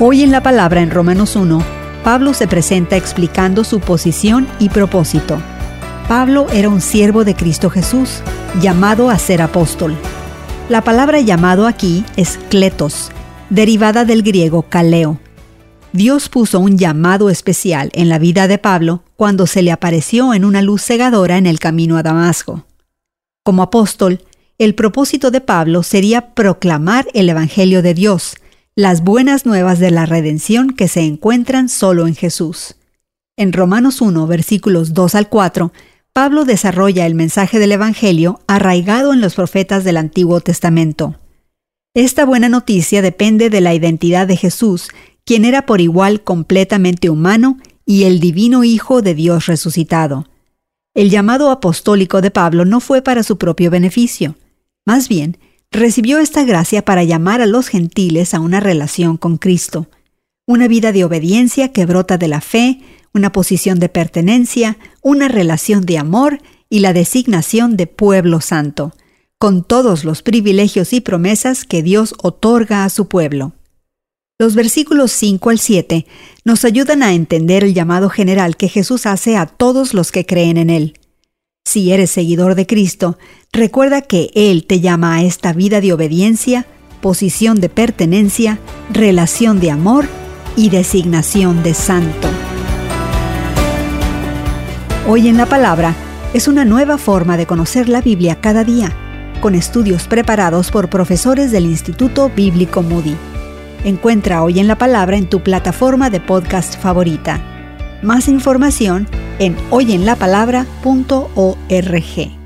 Hoy en la palabra en Romanos 1, Pablo se presenta explicando su posición y propósito. Pablo era un siervo de Cristo Jesús, llamado a ser apóstol. La palabra llamado aquí es kletos, derivada del griego kaleo. Dios puso un llamado especial en la vida de Pablo cuando se le apareció en una luz cegadora en el camino a Damasco. Como apóstol, el propósito de Pablo sería proclamar el Evangelio de Dios, las buenas nuevas de la redención que se encuentran solo en Jesús. En Romanos 1, versículos 2 al 4, Pablo desarrolla el mensaje del Evangelio arraigado en los profetas del Antiguo Testamento. Esta buena noticia depende de la identidad de Jesús, quien era por igual completamente humano y el divino Hijo de Dios resucitado. El llamado apostólico de Pablo no fue para su propio beneficio. Más bien, recibió esta gracia para llamar a los gentiles a una relación con Cristo, una vida de obediencia que brota de la fe, una posición de pertenencia, una relación de amor y la designación de pueblo santo, con todos los privilegios y promesas que Dios otorga a su pueblo. Los versículos 5 al 7 nos ayudan a entender el llamado general que Jesús hace a todos los que creen en Él. Si eres seguidor de Cristo, recuerda que Él te llama a esta vida de obediencia, posición de pertenencia, relación de amor y designación de santo. Hoy en la palabra es una nueva forma de conocer la Biblia cada día, con estudios preparados por profesores del Instituto Bíblico Moody. Encuentra Hoy en la palabra en tu plataforma de podcast favorita. Más información en hoyenlapalabra.org.